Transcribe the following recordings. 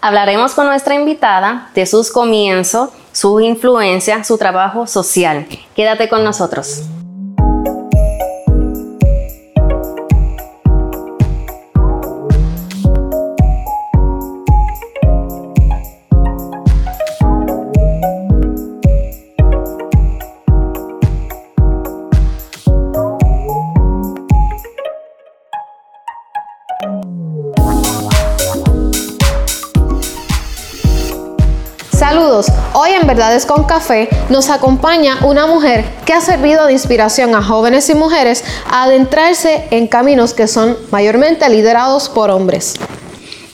Hablaremos con nuestra invitada de sus comienzos, su influencia, su trabajo social. Quédate con nosotros. Verdades con Café nos acompaña una mujer que ha servido de inspiración a jóvenes y mujeres a adentrarse en caminos que son mayormente liderados por hombres.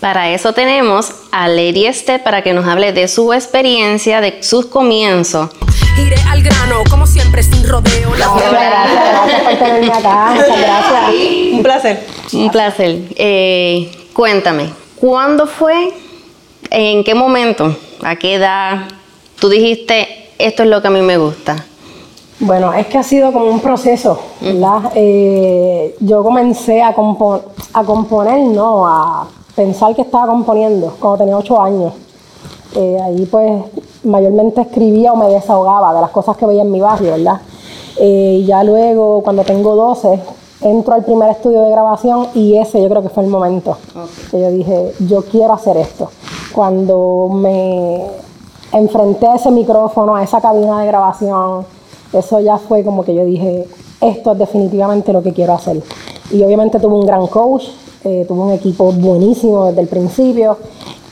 Para eso tenemos a Lady Este para que nos hable de su experiencia, de sus comienzos. Iré al grano, como siempre, sin rodeo. gracias, por tenerme acá. Muchas gracias. Un placer. Un placer. Eh, cuéntame, ¿cuándo fue? ¿En qué momento? ¿A qué edad? Tú dijiste, esto es lo que a mí me gusta? Bueno, es que ha sido como un proceso, ¿verdad? Eh, yo comencé a, a componer, no, a pensar que estaba componiendo cuando tenía ocho años. Eh, ahí pues mayormente escribía o me desahogaba de las cosas que veía en mi barrio, ¿verdad? Eh, ya luego, cuando tengo 12, entro al primer estudio de grabación y ese yo creo que fue el momento que yo dije, yo quiero hacer esto. Cuando me enfrenté ese micrófono, a esa cabina de grabación, eso ya fue como que yo dije, esto es definitivamente lo que quiero hacer. Y obviamente tuve un gran coach, eh, tuve un equipo buenísimo desde el principio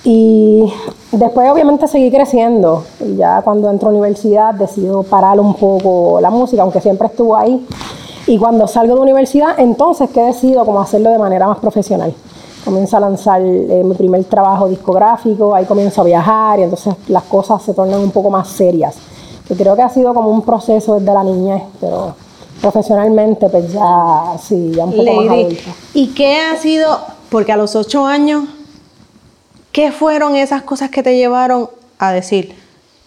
y después obviamente seguí creciendo. Y ya cuando entro a universidad decido parar un poco la música, aunque siempre estuvo ahí. Y cuando salgo de universidad, entonces que decido cómo hacerlo de manera más profesional comienzo a lanzar eh, mi primer trabajo discográfico, ahí comienzo a viajar y entonces las cosas se tornan un poco más serias. Que creo que ha sido como un proceso desde la niñez, pero profesionalmente pues ya sí, ya un poco más adulta. ¿Y qué ha sido, porque a los ocho años, qué fueron esas cosas que te llevaron a decir,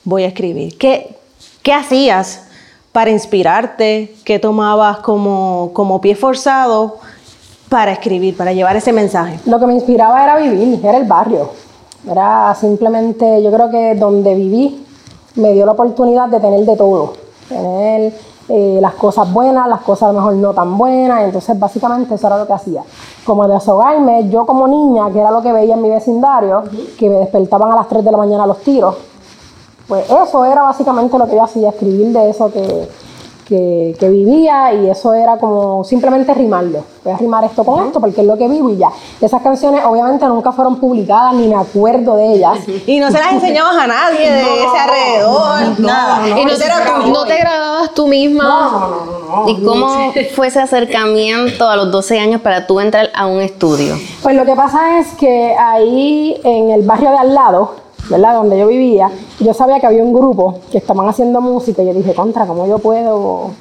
voy a escribir? ¿Qué, qué hacías para inspirarte? ¿Qué tomabas como, como pie forzado? Para escribir, para llevar ese mensaje? Lo que me inspiraba era vivir, era el barrio. Era simplemente, yo creo que donde viví me dio la oportunidad de tener de todo. Tener eh, las cosas buenas, las cosas a lo mejor no tan buenas. Entonces, básicamente, eso era lo que hacía. Como desahogarme, yo como niña, que era lo que veía en mi vecindario, que me despertaban a las 3 de la mañana los tiros. Pues eso era básicamente lo que yo hacía, escribir de eso que, que, vivía y eso era como simplemente rimarlo. Voy a rimar esto con esto porque es lo que vivo y ya. Esas canciones obviamente nunca fueron publicadas ni me acuerdo de ellas. Y no se las enseñabas a nadie de ese alrededor, nada. y no, te, no te grababas tú misma. ¿Y cómo fue ese acercamiento a los 12 años para tú entrar a un estudio? Pues lo que pasa es que ahí en el barrio de al lado, ¿verdad? Donde yo vivía, yo sabía que había un grupo que estaban haciendo música y yo dije, contra, ¿cómo yo puedo?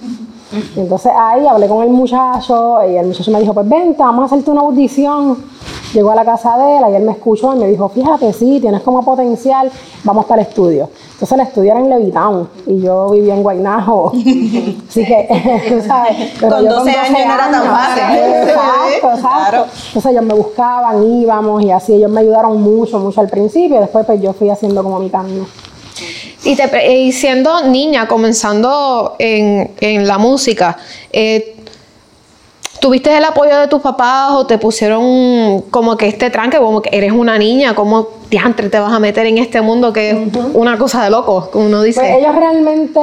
entonces ahí hablé con el muchacho y el muchacho me dijo, pues vente, vamos a hacerte una audición. Llegó a la casa de él y él me escuchó y me dijo, fíjate, sí, tienes como potencial, vamos para el estudio. Entonces el estudio era en Levitown y yo vivía en Guaynabo. Así que, tú sabes. Pero con, 12 años, no era tan fácil. Exacto, exacto. Entonces ellos me buscaban, íbamos y así. Ellos me ayudaron mucho, mucho al principio. Después pues yo fui haciendo como mi camino. Y, te, y siendo niña, comenzando en, en la música, eh, ¿Tuviste el apoyo de tus papás o te pusieron como que este tranque, como que eres una niña, cómo diantre te vas a meter en este mundo que es una cosa de loco, como uno dice? Pues ellos realmente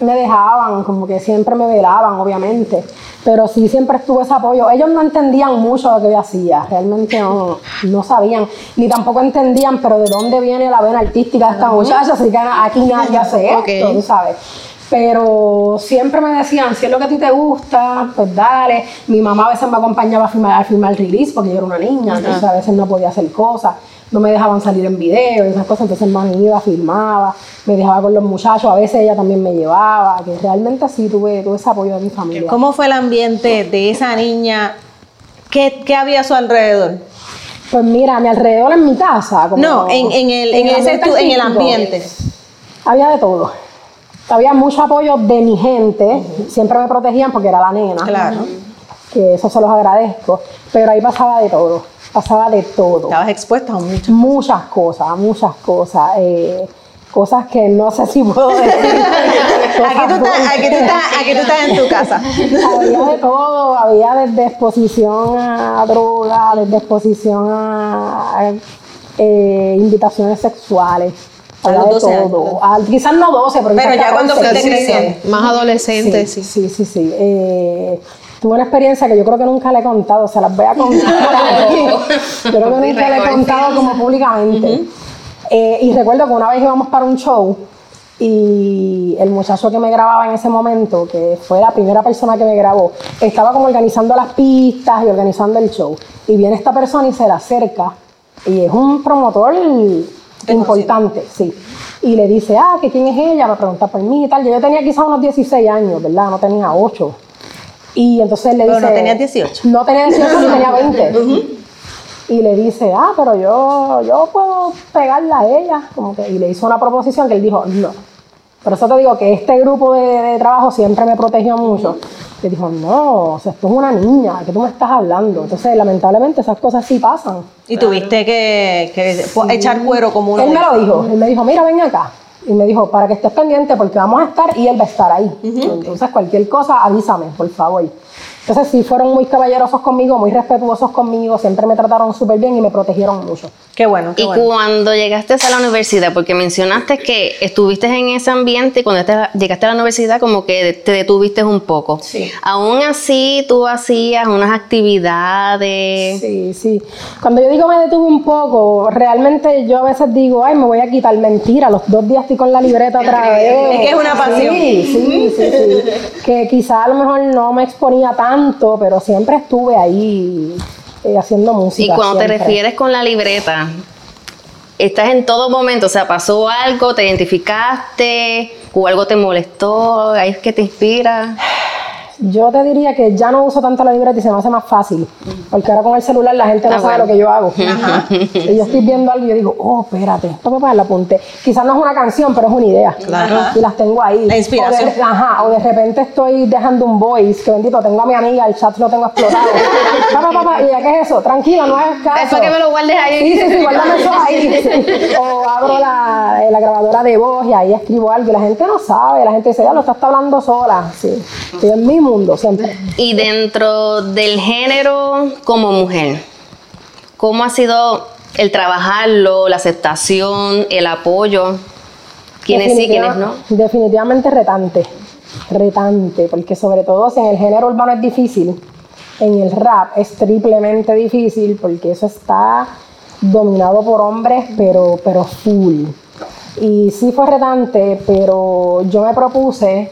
me dejaban, como que siempre me velaban, obviamente, pero sí siempre estuvo ese apoyo. Ellos no entendían mucho lo que yo hacía, realmente no, no sabían, ni tampoco entendían, pero de dónde viene la vena artística de esta muchacha, así que aquí nadie hace esto, tú sabes pero siempre me decían, si es lo que a ti te gusta, pues dale. Mi mamá a veces me acompañaba a filmar, a filmar release porque yo era una niña, entonces a veces no podía hacer cosas, no me dejaban salir en video y esas cosas, entonces mami iba, filmaba, me dejaba con los muchachos, a veces ella también me llevaba, que realmente sí tuve, tuve ese apoyo de mi familia. ¿Cómo fue el ambiente de esa niña? ¿Qué, qué había a su alrededor? Pues mira, a mi alrededor en mi casa. no, en, en, el, en, ese, en el ambiente. Había de todo había mucho apoyo de mi gente, siempre me protegían porque era la nena. Claro. Que eso se los agradezco, pero ahí pasaba de todo. pasaba de todo. Estabas expuesta a muchas Muchas cosas, muchas cosas. eh, cosas que no sé si puedo decir. Cosas Aquí tú, estás, aquí, tú estás, aquí tú estás en tu casa. Había de todo, había desde exposición a droga, desde exposición a, a, eh, invitaciones sexuales. A los de 12 años. todo. Ah, quizás no 12, pero, Pero ya cuando 14, fuiste 15. creciendo. Más adolescente, sí. Sí, sí, sí. Eh, tuve una experiencia que yo creo que nunca le he contado, se las voy a contar. yo creo que nunca le he contado como públicamente. Eh, y recuerdo que una vez íbamos para un show y el muchacho que me grababa en ese momento, que fue la primera persona que me grabó, estaba como organizando las pistas y organizando el show. Y viene esta persona y se le acerca y es un promotor importante, sí. Y le dice, ah, que quién es ella, me pregunta por mí y tal. Yo tenía quizás unos 16 años, ¿verdad? No tenía 8. Y entonces le Pero dice... no tenías 18. No tenía 18, ni tenía 20. Y le dice, ah, pero yo, yo puedo pegarla a ella. Como que, y le hizo una proposición que él dijo, no. Por eso te digo que este grupo de, de trabajo siempre me protegió mucho. Le dijo, no, o sea, esto es una niña, ¿de qué tú me estás hablando? Entonces, lamentablemente, esas cosas sí pasan. Y tuviste que, que po- echar cuero como uno. Él me lo dijo, él me dijo, mira, ven acá. Y me dijo, para que estés pendiente porque vamos a estar y él va a estar ahí. Entonces, cualquier cosa, avísame, por favor. Entonces, sí, fueron muy caballerosos conmigo, muy respetuosos conmigo, siempre me trataron súper bien y me protegieron mucho. Qué bueno, qué Y bueno. cuando llegaste a la universidad, porque mencionaste que estuviste en ese ambiente y cuando te- llegaste a la universidad como que te detuviste un poco. Sí. Aún así, tú hacías unas actividades. Sí, sí. Cuando yo digo me detuve un poco, realmente yo a veces digo, ay, me voy a quitar mentira, los dos días estoy con la libreta otra vez. Es que es una pasión. Sí, sí, sí, sí. Que quizá a lo mejor no me exponía tanto, pero siempre estuve ahí eh, haciendo Y música. cuando te refieres con la libreta, estás en todo momento, o sea, pasó algo, te identificaste, o algo te molestó, ahí es que te inspira. Yo te diría que ya no uso tanto la libreta y se me hace más fácil. Porque ahora con el celular la gente no Ah, sabe bueno. lo que yo hago. Y yo estoy viendo algo y yo digo, oh, espérate, papá, la apunté. Quizás no es una canción, pero es una idea. Claro. Y las tengo ahí. La inspiración. O de, ajá, o de repente estoy dejando un voice, que bendito, tengo a mi amiga, el chat lo tengo explotado. papá, papá, ¿y ya qué es eso? Tranquila, no es caso. Es para que me lo guardes ahí. Sí, sí, sí, guárdame eso ahí. O abro la, la grabadora de voz y ahí escribo algo y la gente no sabe, la gente dice, ya lo está hablando sola. Sí, estoy en mundo siempre. Y dentro del género como mujer, ¿cómo ha sido el trabajarlo, la aceptación, el apoyo? ¿Quiénes sí, quiénes no? Definitivamente retante, retante, porque sobre todo si en el género urbano es difícil, en el rap es triplemente difícil porque eso está dominado por hombres, pero, pero full. Y sí fue retante, pero yo me propuse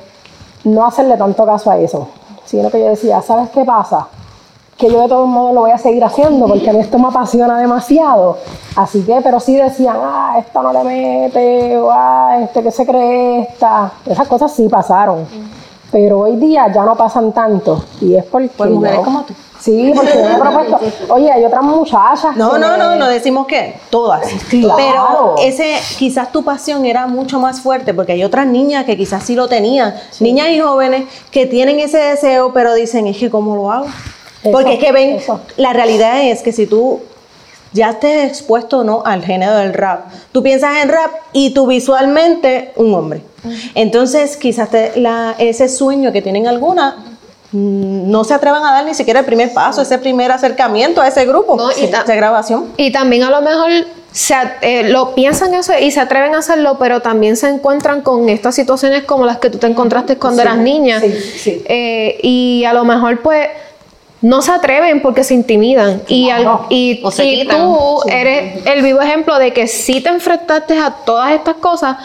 no hacerle tanto caso a eso, sino que yo decía, ¿sabes qué pasa? que yo de todos modos lo voy a seguir haciendo porque a mí esto me apasiona demasiado. Así que, pero sí decían, ah, esta no le mete, o ah, este que se cree esta. Esas cosas sí pasaron. Pero hoy día ya no pasan tanto. Y es porque. Por mujeres yo- como tú. Sí, porque yo me he propuesto. Oye, hay otras muchachas. No, que- no, no, no decimos que todas. Claro. Pero ese, quizás tu pasión era mucho más fuerte porque hay otras niñas que quizás sí lo tenían. Niñas y jóvenes que tienen ese deseo, pero dicen, es que ¿cómo lo hago? Eso, porque es que ven, eso. la realidad es que si tú ya estés expuesto no al género del rap, tú piensas en rap y tú visualmente un hombre. Entonces, quizás te- la- ese sueño que tienen algunas no se atrevan a dar ni siquiera el primer paso, ese primer acercamiento a ese grupo No, y de grabación. Y también a lo mejor se, eh, lo piensan eso y se atreven a hacerlo, pero también se encuentran con estas situaciones como las que tú te encontraste cuando eras niña. sí, sí. Eh, y a lo mejor pues no se atreven porque se intimidan. Y, al- y, O se y quitan. tú eres el vivo ejemplo de que sí te enfrentaste a todas estas cosas,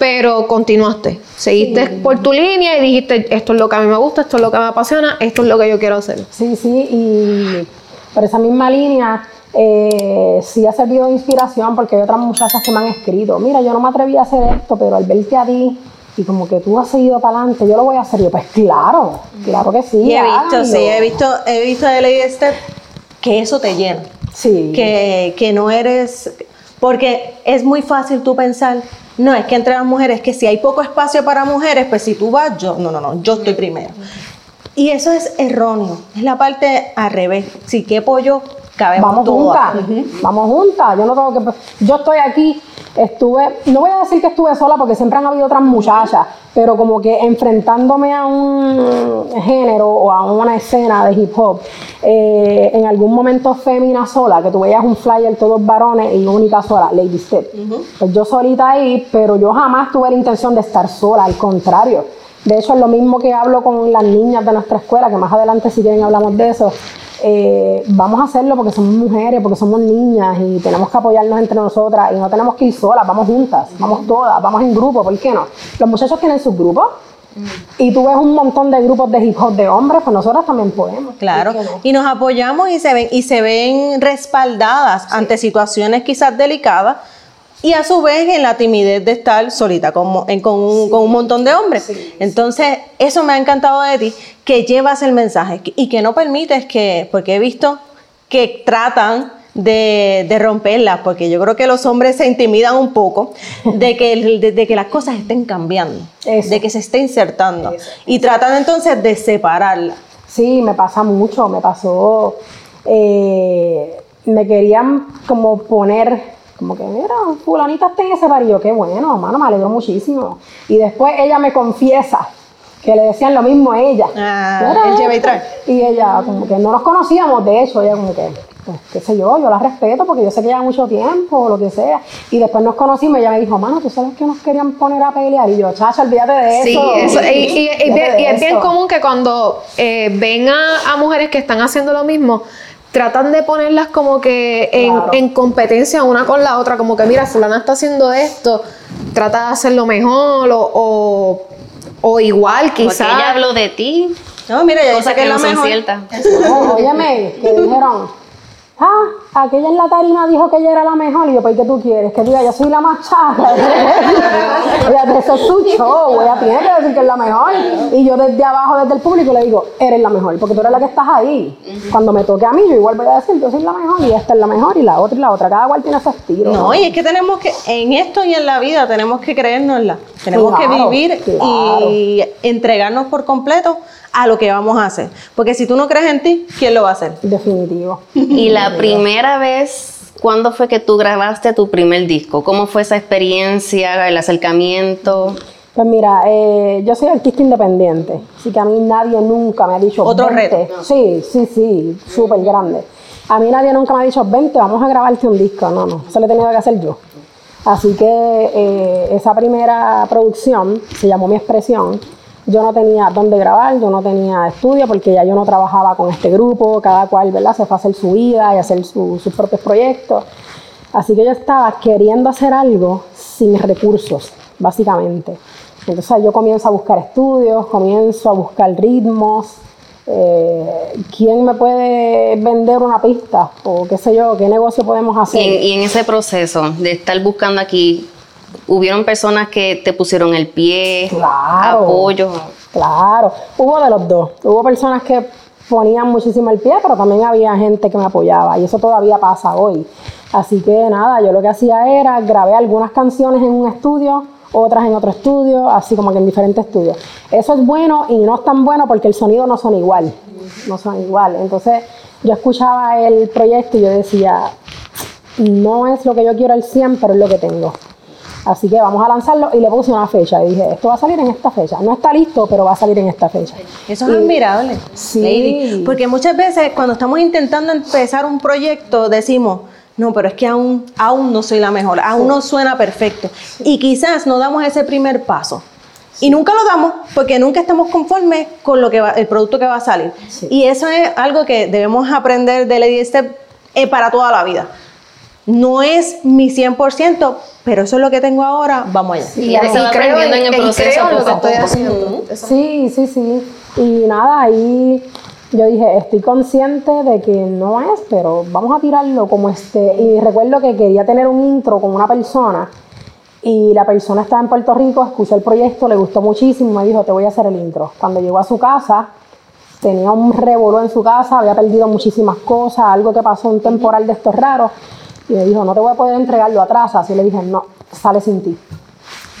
pero continuaste. Seguiste por tu línea y dijiste, esto es lo que a mí me gusta, esto es lo que me apasiona, esto es lo que yo quiero hacer. Sí, sí, y por esa misma línea eh, sí ha servido de inspiración porque hay otras muchachas que me han escrito, mira, yo no me atreví a hacer esto, pero al verte a ti y como que tú has seguido para adelante, yo lo voy a hacer. Y yo, pues claro, claro que sí. Y he visto, háganlo. sí, he visto, he visto de Lady Step que eso te llena. Sí. Que, que no eres. Porque es muy fácil tú pensar, no, es que entre las mujeres, que si hay poco espacio para mujeres, pues si tú vas, yo, no, no, no, yo estoy primero. Y eso es erróneo, es la parte al revés. Si quepo yo, Cabemos vamos todas. juntas, vamos juntas. Yo no tengo que, yo estoy aquí, estuve, no voy a decir que estuve sola porque siempre han habido otras muchachas, pero como que enfrentándome a un género o a una escena de hip hop, eh, en algún momento fémina sola, que tú veías un flyer todos varones y única sola, Lady Step. Pues yo solita ahí, pero yo jamás tuve la intención de estar sola, al contrario. De hecho, es lo mismo que hablo con las niñas de nuestra escuela, que más adelante si quieren hablamos de eso. Eh, vamos a hacerlo porque somos mujeres, porque somos niñas y tenemos que apoyarnos entre nosotras y no tenemos que ir solas, vamos juntas, vamos todas, vamos en grupo, ¿por qué no? Los muchachos tienen sus grupos y tú ves un montón de grupos de hip hop de hombres, pues nosotras también podemos. Claro, y nos apoyamos y se ven y se ven respaldadas ante situaciones quizás delicadas y a su vez en la timidez de estar solita con, mo- en- con, un, con un montón de hombres. Entonces, eso me ha encantado de ti, que llevas el mensaje y que no permites que, porque he visto que tratan de, de romperlas, porque yo creo que los hombres se intimidan un poco de que, de, de que las cosas estén cambiando, Eso. de que se esté insertando y tratan entonces de separarlas. Sí, me pasa mucho, me pasó. eh, me querían como poner, como que, mira, fulanita está en ese yo, qué bueno, mano, me alegro muchísimo. Y después ella me confiesa que le decían lo mismo a ella. Ah, el lleva y trae. Y ella, como que no nos conocíamos, de hecho, ella como que, pues, qué sé yo, yo la respeto porque yo sé que lleva mucho tiempo o lo que sea. Y después nos conocimos y ella me dijo, mano, ¿tú sabes que nos querían poner a pelear? Y yo, chacha, olvídate de Sí, eso. eso, y, es bien eso". común que cuando eh, ven a, a mujeres que están haciendo lo mismo, tratan de ponerlas como que en, Claro. en competencia una con la otra, como que mira, fulana está haciendo esto, trata de hacerlo mejor o, o, o igual Porque quizás. ella habló de ti, No, mira, ya dice que que es la no son mejor. ciertas. No, óyeme, que dijeron, ah, aquella en la tarima dijo que ella era la mejor. Y yo, pues, ¿qué tú quieres? Que diga, yo soy la más chata. ella, eso es su show, ella tiene que decir que es la mejor. Y yo desde abajo, desde el público, le digo, eres la mejor, porque tú eres la que estás ahí. Cuando me toque a mí, yo igual voy a decir, yo soy la mejor, y esta es la mejor, y la otra y la otra. Cada cual tiene su estilo. No, y es que tenemos que, en esto y en la vida, tenemos que creérnosla. Tenemos Claro, que vivir claro. y entregarnos por completo a lo que vamos a hacer. Porque si tú no crees en ti, ¿quién lo va a hacer? Definitivo. Y la primera vez, ¿cuándo fue que tú grabaste tu primer disco? ¿Cómo fue esa experiencia, el acercamiento? Pues mira, eh, yo soy artista independiente, así que a mí nadie nunca me ha dicho Otro "Vente". reto. Sí, sí, sí, súper grande. A mí nadie nunca me ha dicho, vente, vamos a grabarte un disco. No, no, eso lo he tenido que hacer yo. Así que eh, esa primera producción se llamó Mi Expresión. Yo no tenía dónde grabar, yo no tenía estudio porque ya yo no trabajaba con este grupo, cada cual ¿verdad? se fue a hacer su vida y hacer su- sus propios proyectos. Así que yo estaba queriendo hacer algo sin recursos, básicamente. Entonces yo comienzo a buscar estudios, comienzo a buscar ritmos. eh, ¿Quién me puede vender una pista? O qué sé yo, qué negocio podemos hacer. y en ese proceso de estar buscando aquí, ¿hubieron personas que te pusieron el pie, Claro. apoyo? Claro, hubo de los dos. Hubo personas que ponían muchísimo el pie, pero también había gente que me apoyaba y eso todavía pasa hoy. Así que nada, yo lo que hacía era grabé algunas canciones en un estudio, otras en otro estudio, así como que en diferentes estudios. Eso es bueno y no es tan bueno porque el sonido no son igual, no son igual. Entonces yo escuchaba el proyecto y yo decía, no es lo que yo quiero al 100, pero es lo que tengo. Así que vamos a lanzarlo y le puse una fecha. Y dije, esto va a salir en esta fecha. No está listo, pero va a salir en esta fecha. Eso es admirable, Sí. Lady. Porque muchas veces cuando estamos intentando empezar un proyecto decimos, no, pero es que aún, aún no soy la mejor, aún no suena perfecto. Y quizás no damos ese primer paso. Y nunca lo damos porque nunca estamos conformes con lo que va- el producto que va a salir. Y eso es algo que debemos aprender de Lady Step eh, para toda la vida. No es mi 100%, pero eso es lo que tengo ahora, vamos allá. Y va aprendiendo en el proceso creo lo que estoy haciendo. Sí, sí, sí. Y nada, ahí yo dije, estoy consciente de que no es, pero vamos a tirarlo como este. Y recuerdo que quería tener un intro con una persona. Y la persona estaba en Puerto Rico, escuchó el proyecto, le gustó muchísimo, me dijo, te voy a hacer el intro. Cuando llegó a su casa, tenía un revolú en su casa, había perdido muchísimas cosas, algo que pasó, un temporal de estos raros. Y me dijo, no te voy a poder entregarlo atrás. Así le dije, no, sale sin ti.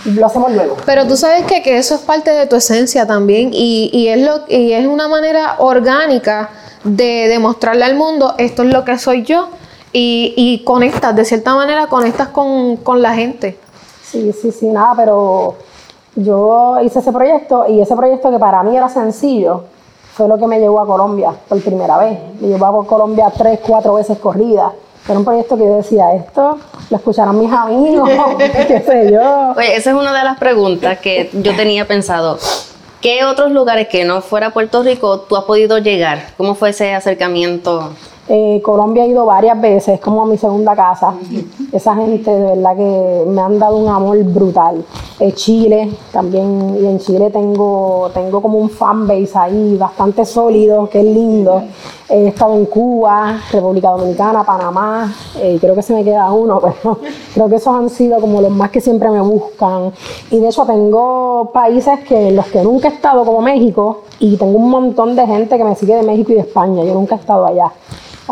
Lo hacemos luego. Pero tú sabes que, que eso es parte de tu esencia también y, y es lo, y es una manera orgánica de demostrarle al mundo esto es lo que soy yo y, y conectas, de cierta manera conectas con, con la gente. Sí, sí, sí, nada, pero yo hice ese proyecto y ese proyecto que para mí era sencillo fue lo que me llevó a Colombia por primera vez. Me llevó a Colombia tres, cuatro veces corrida. Era un proyecto que yo decía, esto lo escucharon mis amigos, qué sé yo. Oye, esa es una de las preguntas que yo tenía pensado. ¿Qué otros lugares que no fuera Puerto Rico tú has podido llegar? ¿Cómo fue ese acercamiento? Eh, Colombia he ido varias veces, es como mi segunda casa. Esa gente de verdad que me han dado un amor brutal. Eh, Chile también, y en Chile tengo, tengo como un fanbase ahí bastante sólido, que es lindo. He estado en Cuba, República Dominicana, Panamá, eh, creo que se me queda uno, pero creo que esos han sido como los más que siempre me buscan. Y de hecho tengo países que en los que nunca he estado, como México, y tengo un montón de gente que me sigue de México y de España, yo nunca he estado allá.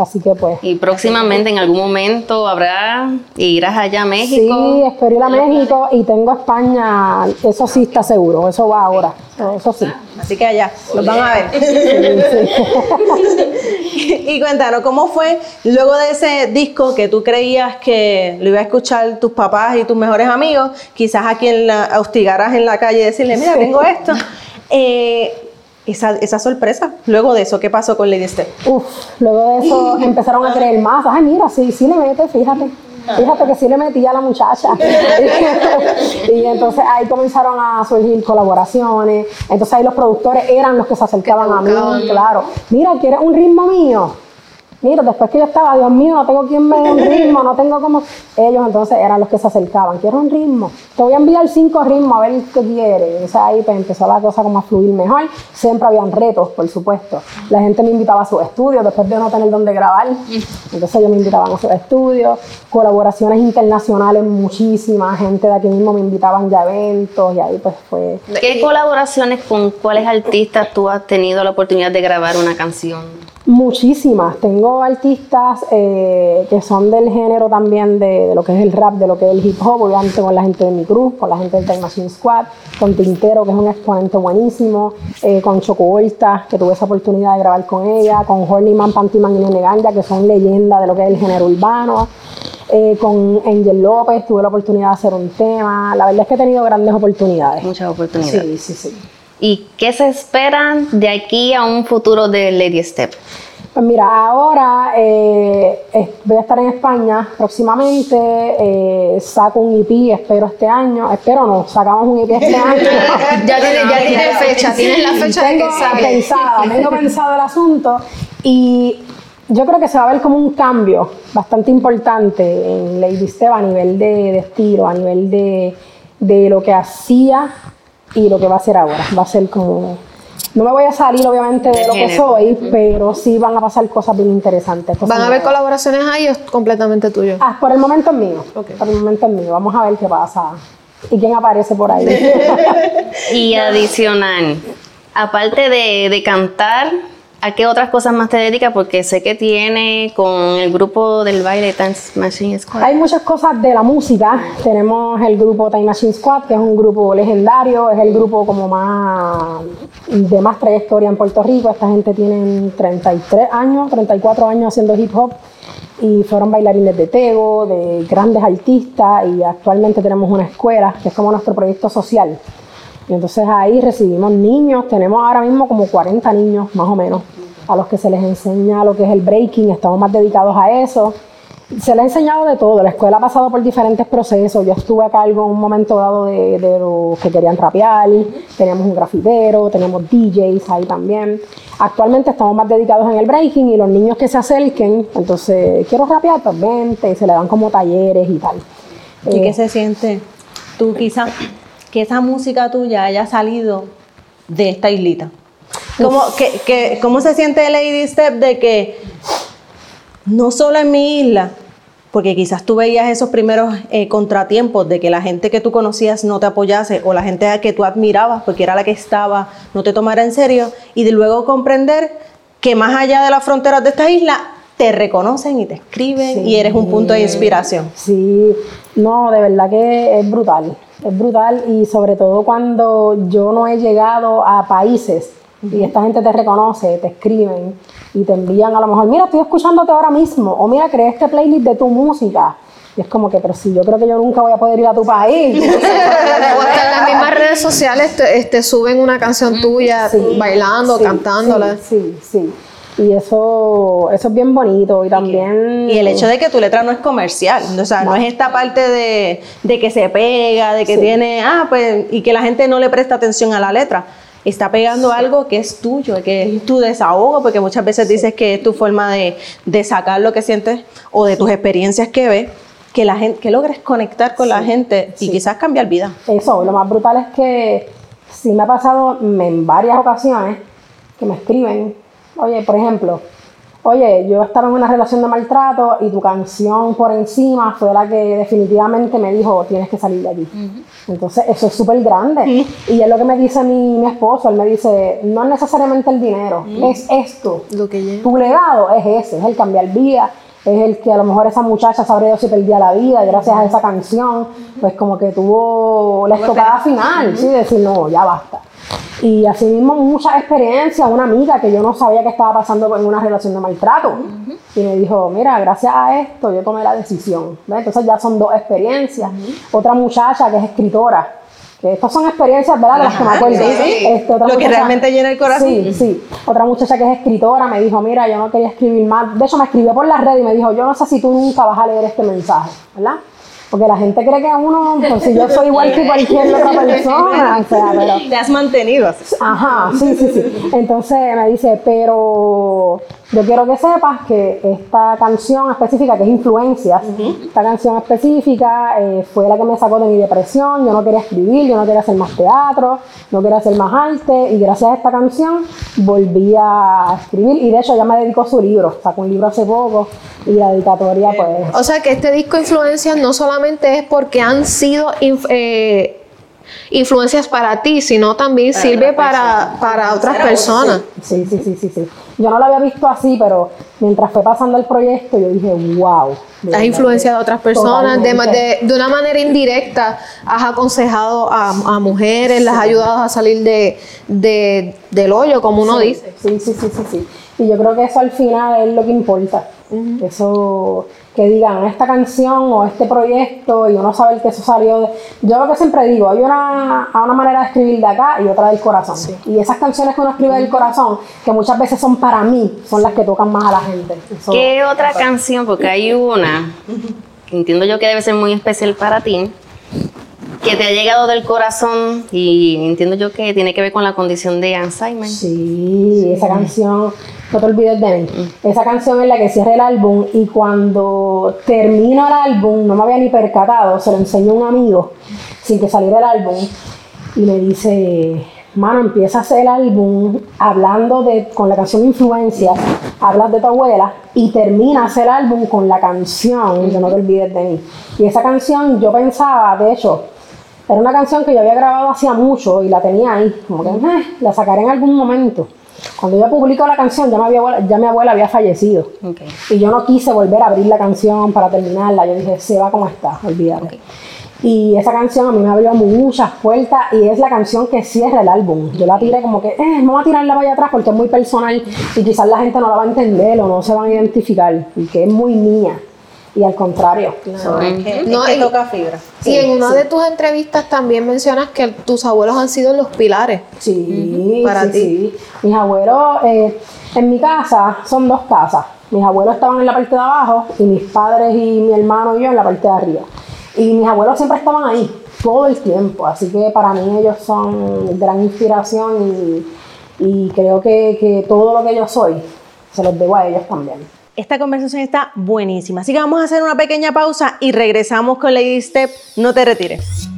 Así que pues. Y próximamente, en algún momento, habrá, irás allá a México. Sí, espero ir a México y tengo España, eso sí está seguro, eso va ahora, eso sí. Así que allá, los van a ver. y cuéntanos, ¿cómo fue luego de ese disco que tú creías que lo iba a escuchar tus papás y tus mejores amigos? Quizás a quien la hostigaras en la calle y decirle, mira, tengo esto. Eh, esa, esa sorpresa. Luego de eso, ¿qué pasó con Lady Step? Uf, luego de eso empezaron a creer más. Ay, mira, sí, sí le mete, fíjate. Fíjate que sí le metía a la muchacha. y entonces ahí comenzaron a surgir colaboraciones. Entonces ahí los productores eran los que se acercaban a mí, claro. Mira, ¿quieres un ritmo mío? Mira, después que yo estaba, Dios mío, no tengo quien me dé un ritmo, no tengo como. Ellos entonces eran los que se acercaban. Quiero un ritmo. Te voy a enviar cinco ritmos a ver qué quieres. O ahí pues, empezó la cosa como a fluir mejor. Siempre habían retos, por supuesto. La gente me invitaba a sus estudios después de no tener dónde grabar. Entonces ellos me invitaban a sus estudios. Colaboraciones internacionales, muchísimas. Gente de aquí mismo me invitaban ya a eventos y ahí pues fue. ¿Qué colaboraciones con cuáles artistas tú has tenido la oportunidad de grabar una canción? Muchísimas. Tengo artistas eh, que son del género también de, de, lo que es el rap, de lo que es el hip hop, obviamente con la gente de Mi Cruz, con la gente del Time Machine Squad, con Tintero, que es un exponente buenísimo, eh, con Choco Volta, que tuve esa oportunidad de grabar con ella, con Hornyman, Pantyman y Nene Ganja, que son leyendas de lo que es el género urbano. Eh, con Angel López tuve la oportunidad de hacer un tema. La verdad es que he tenido grandes oportunidades. Muchas oportunidades. Sí, sí, sí. ¿Y qué se esperan de aquí a un futuro de Lady Step? Pues mira, ahora eh, voy a estar en España próximamente, eh, saco un EP, espero este año, espero no, sacamos un EP este año. ya tienes ya tiene fecha, tienes la fecha tengo de que sale. pensada, tengo pensado el asunto y yo creo que se va a ver como un cambio bastante importante en Lady Step a nivel de, de estilo, a nivel de, de lo que hacía y lo que va a hacer ahora. Va a ser como. No me voy a salir, obviamente, de lo que soy, pero sí van a pasar cosas bien interesantes. cosas ¿Van a haber colaboraciones ahí o es completamente tuyo? Ah, por el momento es mío. Por el momento es mío. Vamos a ver qué pasa. ¿Y quién aparece por ahí? Y adicional, aparte de, de cantar, ¿a qué otras cosas más te dedicas? Porque sé que tiene con el grupo del baile Dance Machine Squad. Hay muchas cosas de la música. Tenemos el grupo Time Machine Squad, que es un grupo legendario, es el grupo como más de más trayectoria en Puerto Rico. Esta gente tiene 33 años, 34 años haciendo hip hop y fueron bailarines de Tego, de grandes artistas y actualmente tenemos una escuela que es como nuestro proyecto social. Y entonces ahí recibimos niños, tenemos ahora mismo como 40 niños más o menos, a los que se les enseña lo que es el breaking, estamos más dedicados a eso. Se les ha enseñado de todo, la escuela ha pasado por diferentes procesos, yo estuve a cargo en un momento dado de, de los que querían rapear, teníamos un grafitero, tenemos DJs ahí también. Actualmente estamos más dedicados en el breaking y los niños que se acerquen, entonces quiero rapear, pues vente, y se le dan como talleres y tal. ¿Y Eh, qué se siente tú quizás que esa música tuya haya salido de esta islita? ¿Cómo, que, que- ¿Cómo se siente Lady Step de que no solo en mi isla, porque quizás tú veías esos primeros eh, contratiempos de que la gente que tú conocías no te apoyase o la gente a que tú admirabas, porque era la que estaba, no te tomara en serio, y de luego comprender que más allá de las fronteras de esta isla, te reconocen y te escriben y eres un punto de inspiración. Sí, no, de verdad que es brutal, es brutal y sobre todo cuando yo no he llegado a países y esta gente te reconoce, te escriben, y te envían a lo mejor, mira, estoy escuchándote ahora mismo, o mira, creé este playlist de tu música. Y es como que, pero si yo creo que yo nunca voy a poder ir a tu país. O en las mismas redes sociales te, este, suben una canción tuya Sí, bailando, sí, cantándola. Sí, sí, sí. Y eso, eso es bien bonito. Y también. Y el hecho de que tu letra no es comercial, o sea, no, es esta parte de, de que se pega, de que Sí. tiene, ah, pues, y que la gente no le presta atención a la letra. Está pegando algo que es tuyo, que es tu desahogo, porque muchas veces dices que es tu forma de, de sacar lo que sientes o de tus experiencias que ves, que la gente, que logres conectar con la gente y quizás cambiar vida. Eso, lo más brutal es que sí me ha pasado en varias ocasiones que me escriben, oye, por ejemplo, oye, yo estaba en una relación de maltrato y tu canción por encima fue la que definitivamente me dijo, tienes que salir de aquí. Entonces, eso es súper grande. Y es lo que me dice mi, mi esposo, él me dice, no es necesariamente el dinero, es esto. Lo que lleva. Tu legado es ese, es el cambiar vida, es el que a lo mejor esa muchacha sabrá si perdía la vida gracias a esa canción, pues como que tuvo la estocada final, ¿sí? De decir, no, ya basta. Y así mismo muchas experiencias, una amiga que yo no sabía que estaba pasando en una relación de maltrato. Y me dijo, mira, gracias a esto yo tomé la decisión. Entonces ya son dos experiencias. Otra muchacha que es escritora. Que estas son experiencias, ¿verdad? De las que me acuerdo. sí, sí. Este, otra Lo que realmente llena el corazón. Sí, sí. Otra muchacha que es escritora me dijo, mira, yo no quería escribir más. De hecho, me escribió por las redes y me dijo, yo no sé si tú nunca vas a leer este mensaje, ¿verdad? Porque la gente cree que uno, pues si yo soy igual que cualquier otra persona, o sea, pero... Te has mantenido. Ajá, sí, sí, sí. Entonces me dice, pero yo quiero que sepas que esta canción específica, que es Influencias, esta canción específica eh, fue la que me sacó de mi depresión. Yo no quería escribir, yo no quería hacer más teatro, no quería hacer más arte. Y gracias a esta canción volví a escribir. Y de hecho, ella me dedicó su libro. Sacó un libro hace poco y la dedicatoria, pues. O sea que este disco Influencias no solamente es porque han sido eh, influencias para ti, sino también sirve para, para otras personas. Sí, sí, sí, sí, sí. Yo no lo había visto así, pero mientras fue pasando el proyecto, yo dije, wow. Has influenciado a otras personas, de, de, de una manera indirecta, has aconsejado a, a mujeres, las has ayudado a salir de, de- del hoyo, como uno Sí, dice. Sí, sí, sí, sí, sí. Y yo creo que eso al final es lo que importa. Eso que digan esta canción o este proyecto y uno sabe que eso salió de... Yo lo que siempre digo, hay una, una manera de escribir de acá y otra del corazón. Y esas canciones que uno escribe del corazón, que muchas veces son para mí, son las que tocan más a la gente. Eso- ¿Qué otra canción? Porque hay una que entiendo yo que debe ser muy especial para ti, que te ha llegado del corazón y entiendo yo que tiene que ver con la condición de Alzheimer. Sí, esa canción, no te olvides de mí. Esa canción es la que cierra el álbum y cuando termino el álbum, no me había ni percatado, se lo enseñó a un amigo sin que saliera el álbum y me dice, mano, empieza a hacer el álbum hablando de, con la canción Influencias, hablas de tu abuela y terminas el álbum con la canción de No te olvides de mí. Y esa canción yo pensaba, de hecho, era una canción que yo había grabado hacía mucho y la tenía ahí, como que "Eh, la sacaré en algún momento. Cuando yo publico la canción, ya mi abuela, ya mi abuela había fallecido. Y yo no quise volver a abrir la canción para terminarla. Yo dije, se va como está, olvídate. Y esa canción a mí me abrió muchas puertas y es la canción que cierra el álbum. Yo la tiré como que, eh, vamos a tirarla para allá atrás porque es muy personal y quizás la gente no la va a entender o no se van a identificar y que es muy mía. Y al contrario. Claro, es que, No, es que y- toca fibra. y en una de tus entrevistas también mencionas que tus abuelos han sido los pilares. Sí, Para sí, ti. sí. Mis abuelos, eh, en mi casa son dos casas. Mis abuelos estaban en la parte de abajo y mis padres y mi hermano y yo en la parte de arriba. Y mis abuelos siempre estaban ahí, todo el tiempo. Así que para mí ellos son gran inspiración y, y creo que, que todo lo que yo soy se los debo a ellos también. Esta conversación está buenísima. Así que vamos a hacer una pequeña pausa y regresamos con Lady Step. No te retires.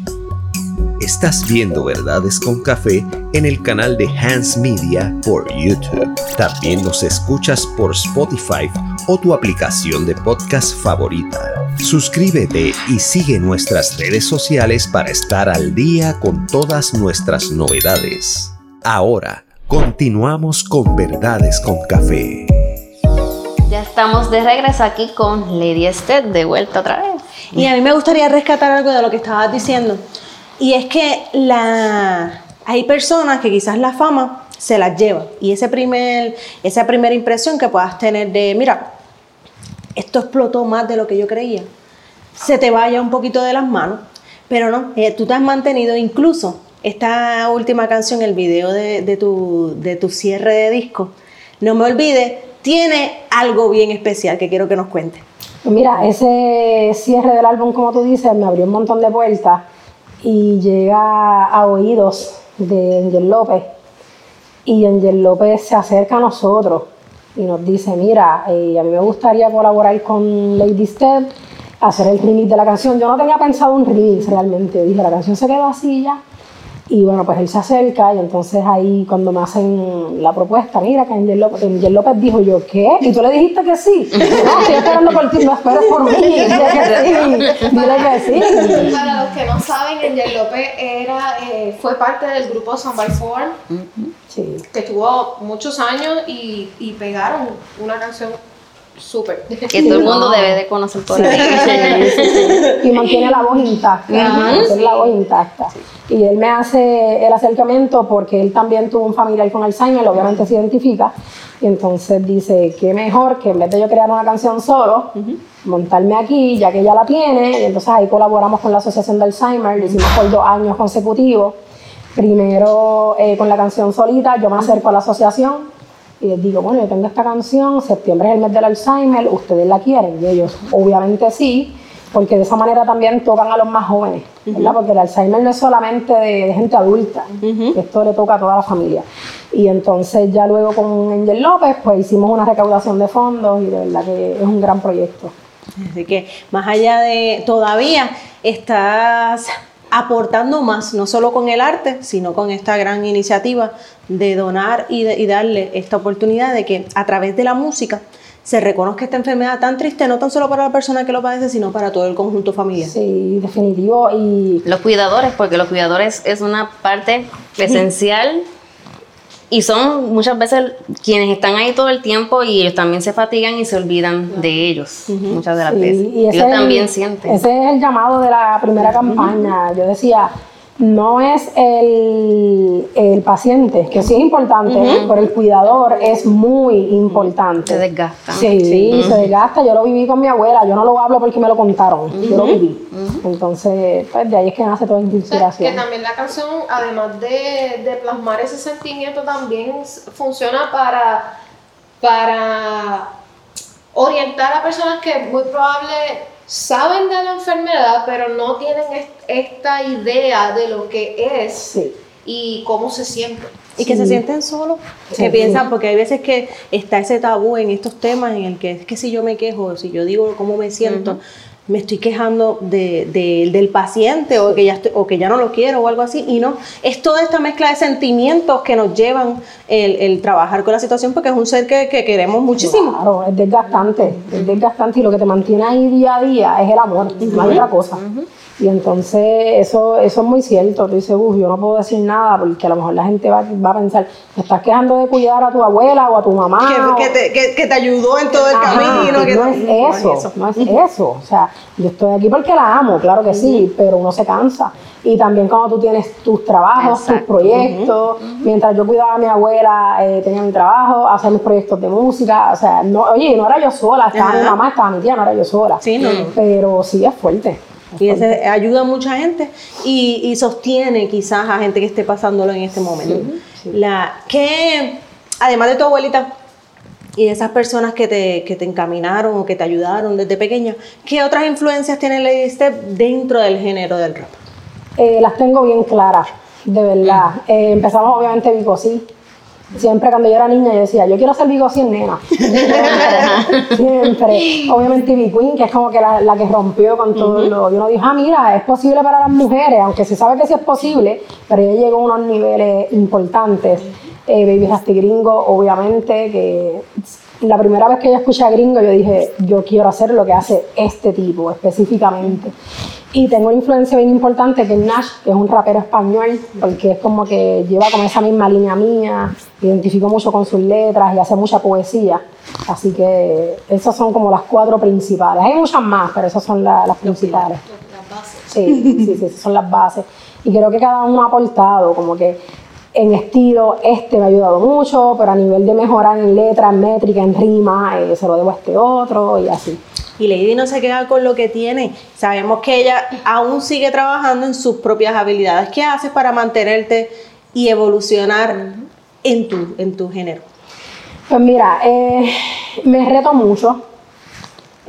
Estás viendo Verdades con Café en el canal de Hans Media por YouTube. También nos escuchas por Spotify o tu aplicación de podcast favorita. Suscríbete y sigue nuestras redes sociales para estar al día con todas nuestras novedades. Ahora, continuamos con Verdades con Café. Estamos de regreso aquí con Lady Esther, de vuelta otra vez. Y a mí me gustaría rescatar algo de lo que estabas diciendo. Y es que la... hay personas que quizás la fama se las lleva. Y ese primer, esa primera impresión que puedas tener de, mira, esto explotó más de lo que yo creía, se te vaya un poquito de las manos, pero no, eh, tú te has mantenido incluso esta última canción, el video de, de tu, de tu cierre de disco, no me olvides, tiene algo bien especial que quiero que nos cuentes. Pues Mira, ese cierre del álbum, como tú dices, me abrió un montón de puertas y llega a oídos de Angel López. Y Angel López se acerca a nosotros y nos dice, mira, eh, a mí me gustaría colaborar con Lady Step, hacer el remix de la canción. Yo no tenía pensado un remix realmente, dije, la canción se quedó así ya. Y bueno, pues él se acerca y entonces ahí cuando me hacen la propuesta, mira que Angel López, Angel López dijo yo, ¿qué? ¿Y tú le dijiste que sí? No, estoy esperando por ti, no esperes por mí, dile que sí, dile que sí. Para los que no saben, Angel López era, eh, fue parte del grupo Somebody Form, Sí. que tuvo muchos años y, y pegaron una canción súper. Que todo el mundo debe de conocer por ahí. y mantiene la voz intacta, mantiene la voz intacta. Y él me hace el acercamiento porque él también tuvo un familiar con Alzheimer, obviamente se identifica, y entonces dice, qué mejor que en vez de yo crear una canción solo, montarme aquí, ya que ella la tiene, y entonces ahí colaboramos con la Asociación de Alzheimer, lo hicimos por dos años consecutivos, primero eh, con la canción solita, yo me acerco a la asociación, y les digo, bueno, yo tengo esta canción, septiembre es el mes del Alzheimer, ¿ustedes la quieren? Y ellos, obviamente sí, porque de esa manera también tocan a los más jóvenes, ¿verdad? Porque el Alzheimer no es solamente de, de gente adulta, esto le toca a toda la familia. Y entonces ya luego con Angel López, pues hicimos una recaudación de fondos y de verdad que es un gran proyecto. Así que más allá de todavía estás aportando más, no solo con el arte, sino con esta gran iniciativa de donar y, de- y darle esta oportunidad de que a través de la música se reconozca esta enfermedad tan triste, no tan solo para la persona que lo padece, sino para todo el conjunto familiar. Sí, definitivo. Y Los cuidadores, porque los cuidadores es una parte esencial y son muchas veces quienes están ahí todo el tiempo y ellos también se fatigan y se olvidan de ellos muchas de las Sí, veces. y ellos el- también sienten. Ese es el llamado de la primera campaña. Yo decía, no es el, el paciente, que sí es importante, pero el cuidador es muy importante. Se desgastan. Sí, se desgasta. Yo lo viví con mi abuela. Yo no lo hablo porque me lo contaron. Yo lo viví. Entonces, pues de ahí es que nace toda esta inspiración. que también la canción, además de, de plasmar ese sentimiento, también funciona para, para orientar a personas que muy probable saben de la enfermedad, pero no tienen est- esta idea de lo que es Sí. y cómo se siente. Y que se sienten solos, Sí. que piensan, porque hay veces que está ese tabú en estos temas en el que es que si yo me quejo, si yo digo cómo me siento, me estoy quejando de, de- del paciente o que, ya estoy- o que ya no lo quiero o algo así. Y no, es toda esta mezcla de sentimientos que nos llevan el, el trabajar con la situación porque es un ser que, que queremos muchísimo. Claro, es desgastante, es desgastante y lo que te mantiene ahí día a día es el amor, no hay otra cosa. Y entonces eso, eso es muy cierto. Tú dices, uff, yo no puedo decir nada porque a lo mejor la gente va, va a pensar, te estás quejando de cuidar a tu abuela o a tu mamá. Que, que te, que- que te ayudó en todo el Ajá, camino. que no es eso, no es eso. O sea, yo estoy aquí porque la amo, claro que sí, pero uno se cansa. Y también cuando tú tienes tus trabajos, tus proyectos, mientras yo cuidaba a mi abuela, eh, tenía mi trabajo, hacía mis proyectos de música, o sea, no, oye, no era yo sola, estaba mi mamá, estaba mi tía, no era yo sola. Sí, no, no. Pero sí es fuerte. Y ese ayuda a mucha gente y, y sostiene quizás a gente que esté pasándolo en este momento. La, que, además de tu abuelita y esas personas que te, que te encaminaron o que te ayudaron desde pequeña, ¿qué otras influencias tiene Lady Step dentro del género del rap? Eh, las tengo bien claras, de verdad. Eh, empezamos obviamente Bicosí. Siempre cuando yo era niña yo decía, yo quiero ser Bicosí en nena. Siempre, siempre. Obviamente Ivy Queen, que es como que la, la que rompió con todo lo... Y uno dijo, ah, mira, es posible para las mujeres, aunque se sabe que sí es posible, pero ella llegó a unos niveles importantes. Eh, Baby Rasty Gringo, obviamente, que la primera vez que yo escuché a Gringo, yo dije, yo quiero hacer lo que hace este tipo específicamente. Y tengo una influencia bien importante que es Nash, que es un rapero español, porque es como que lleva como esa misma línea mía, identifico mucho con sus letras y hace mucha poesía. Así que esas son como las cuatro principales. Hay muchas más, pero esas son la- las principales. Sí, sí, sí, esas son las bases. Y creo que cada uno ha aportado, como que en estilo, este me ha ayudado mucho, pero a nivel de mejorar en letra, en métrica, en rima, eh, se lo debo a este otro y así. Y Lady no se queda con lo que tiene. Sabemos que ella aún sigue trabajando en sus propias habilidades. ¿Qué haces para mantenerte y evolucionar en tu, en tu género? Pues mira, eh, me reto mucho.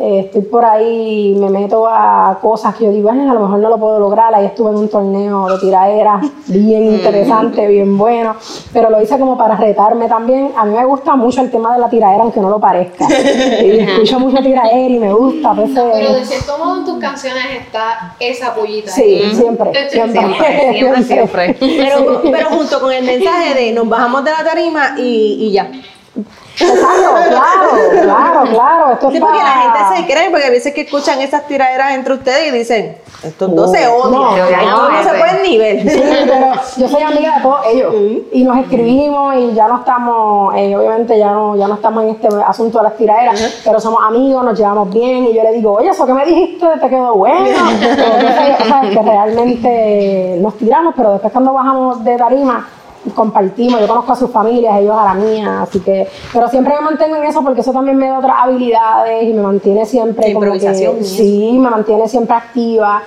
Eh, estoy por ahí, me meto a cosas que yo digo, "Eh, a lo mejor no lo puedo lograr. Ahí estuve en un torneo de tiraera bien interesante, bien bueno, pero lo hice como para retarme también. A mí me gusta mucho el tema de la tiraera, aunque no lo parezca. Y escucho mucho tiraera y me gusta. pues, eh, Pero de cierto modo en tus canciones está esa pollita. sí, siempre, siempre, Siempre, siempre, siempre. Pero, pero junto con el mensaje de nos bajamos de la tarima y, y ya. Exacto, claro, claro, claro. Esto Sí, es porque la gente se cree, porque a veces que escuchan esas tiraderas entre ustedes y dicen, estos dos se odian, no, estos no se no, pueden ni ver. Sí, pero yo soy amiga de todos ellos y nos escribimos y ya no estamos, eh, obviamente ya no, ya no estamos en este asunto de las tiraderas, pero somos amigos, nos llevamos bien y yo le digo, oye, eso que me dijiste te quedó bueno. Entonces, o sea, que realmente nos tiramos, pero después cuando bajamos de tarima compartimos, yo conozco a sus familias, ellos a la mía, así que, pero siempre me mantengo en eso porque eso también me da otras habilidades y me mantiene siempre La como que- improvisación eso. sí, me mantiene siempre activa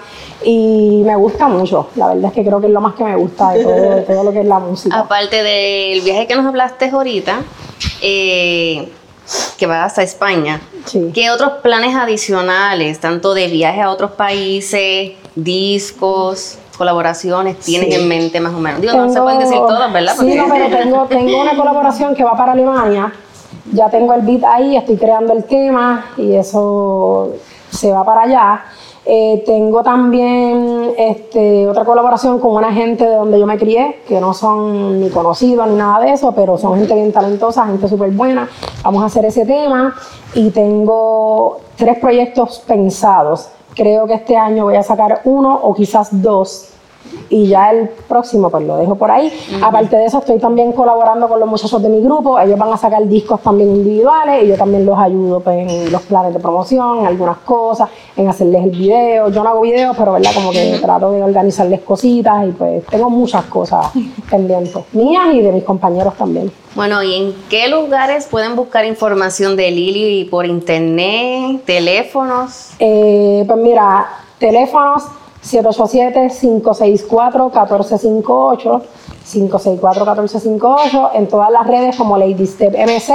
y me gusta mucho, la verdad es que creo que es lo más que me gusta de todo, de todo lo que es la música. Aparte del viaje que nos hablaste ahorita, eh, que vas hasta España, Sí. ¿qué otros planes adicionales, tanto de viaje a otros países, discos, colaboraciones, tienes Sí. en mente más o menos? Digo, no se pueden decir todas, ¿verdad? Sí, no, pero tengo, tengo una colaboración que va para Alemania. Ya tengo el beat ahí, estoy creando el tema y eso se va para allá. Eh, tengo también este, otra colaboración con una gente de donde yo me crié, que no son ni conocidos ni nada de eso, pero son gente bien talentosa, gente súper buena. Vamos a hacer ese tema y tengo tres proyectos pensados. Creo que este año voy a sacar uno o quizás dos y ya el próximo pues lo dejo por ahí. Aparte de eso estoy también colaborando con los muchachos de mi grupo, ellos van a sacar discos también individuales y yo también los ayudo pues, en los planes de promoción, en algunas cosas, en hacerles el video. Yo no hago videos, pero verdad como que trato de organizarles cositas y pues tengo muchas cosas pendientes, mías y de mis compañeros también. Bueno, ¿y en qué lugares pueden buscar información de Lili por internet, teléfonos? Eh, pues mira, teléfonos 787-564-1458, 564-1458, en todas las redes como Lady Step MC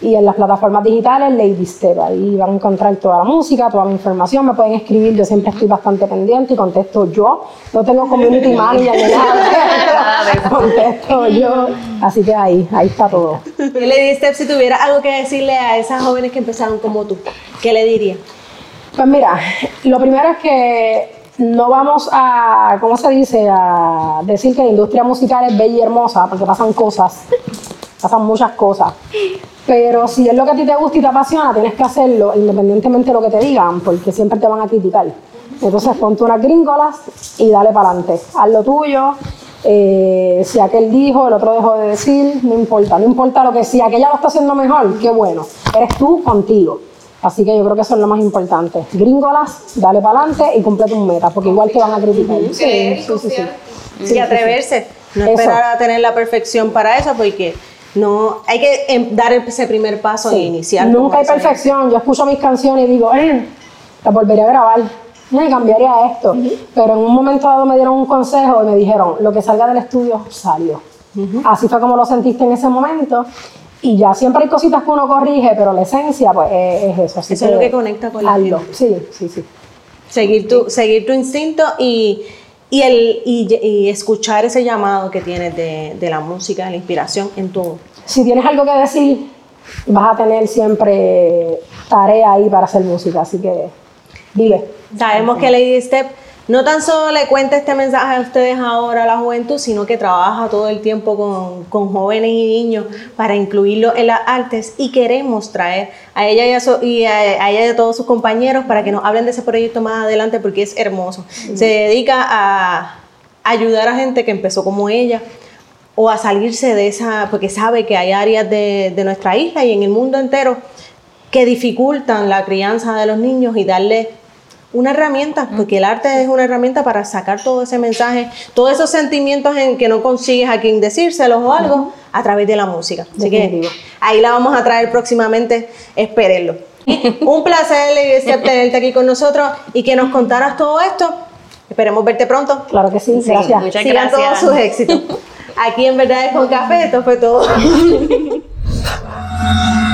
y en las plataformas digitales Lady Step. Ahí van a encontrar toda la música, toda la información, me pueden escribir, yo siempre estoy bastante pendiente y contesto yo. No tengo community manager ni nada, contesto yo. Así que ahí, ahí está todo. ¿Qué le diste si tuviera algo que decirle a esas jóvenes que empezaron como tú? ¿Qué le diría? Pues mira, lo primero es que no vamos a, ¿cómo se dice? A decir que la industria musical es bella y hermosa, porque pasan cosas, pasan muchas cosas. Pero si es lo que a ti te gusta y te apasiona, tienes que hacerlo independientemente de lo que te digan, porque siempre te van a criticar. Entonces ponte unas gringolas y dale para adelante. Haz lo tuyo. eh, si aquel dijo, el otro dejó de decir, no importa. No importa lo que si aquella lo está haciendo mejor, qué bueno. Eres tú contigo. Así que yo creo que eso es lo más importante. Gringolas, dale para adelante y cumple tus metas, porque igual te van a criticar. Sí, sí, sí, sí. y atreverse, no Eso. esperar a tener la perfección para eso, porque no hay que em, dar ese primer paso e iniciar. Nunca hay eso. perfección. Yo escucho mis canciones y digo, eh, la volvería a grabar, eh, cambiaría esto. Pero en un momento dado me dieron un consejo y me dijeron, lo que salga del estudio salió. Así fue como lo sentiste en ese momento. Y ya siempre hay cositas que uno corrige, pero la esencia pues es, es eso. Así Eso es lo que conecta con la gente. Sí, sí, sí. Seguir tu, seguir tu instinto y, y, el, y, y escuchar ese llamado que tienes de, de la música, de la inspiración en todo. Si tienes algo que decir, vas a tener siempre tarea ahí para hacer música. Así que vive. Sabemos que Lady Step no tan solo le cuenta este mensaje a ustedes ahora, a la juventud, sino que trabaja todo el tiempo con, con jóvenes y niños para incluirlos en las artes y queremos traer a ella y a, su- y a, a ella y a todos sus compañeros para que nos hablen de ese proyecto más adelante porque es hermoso. Se dedica a ayudar a gente que empezó como ella o a salirse de esa, porque sabe que hay áreas de, de nuestra isla y en el mundo entero que dificultan la crianza de los niños y darle una herramienta, porque el arte es una herramienta para sacar todo ese mensaje, todos esos sentimientos en que no consigues a quien decírselos o algo a través de la música. Así que ahí la vamos a traer próximamente, espérenlo. Un placer, tenerte aquí con nosotros y que nos contaras todo esto. Esperemos verte pronto. Claro que sí, Sí, gracias. muchas Sigan gracias. todos sus éxitos. Aquí en Verdades con Café, esto fue todo.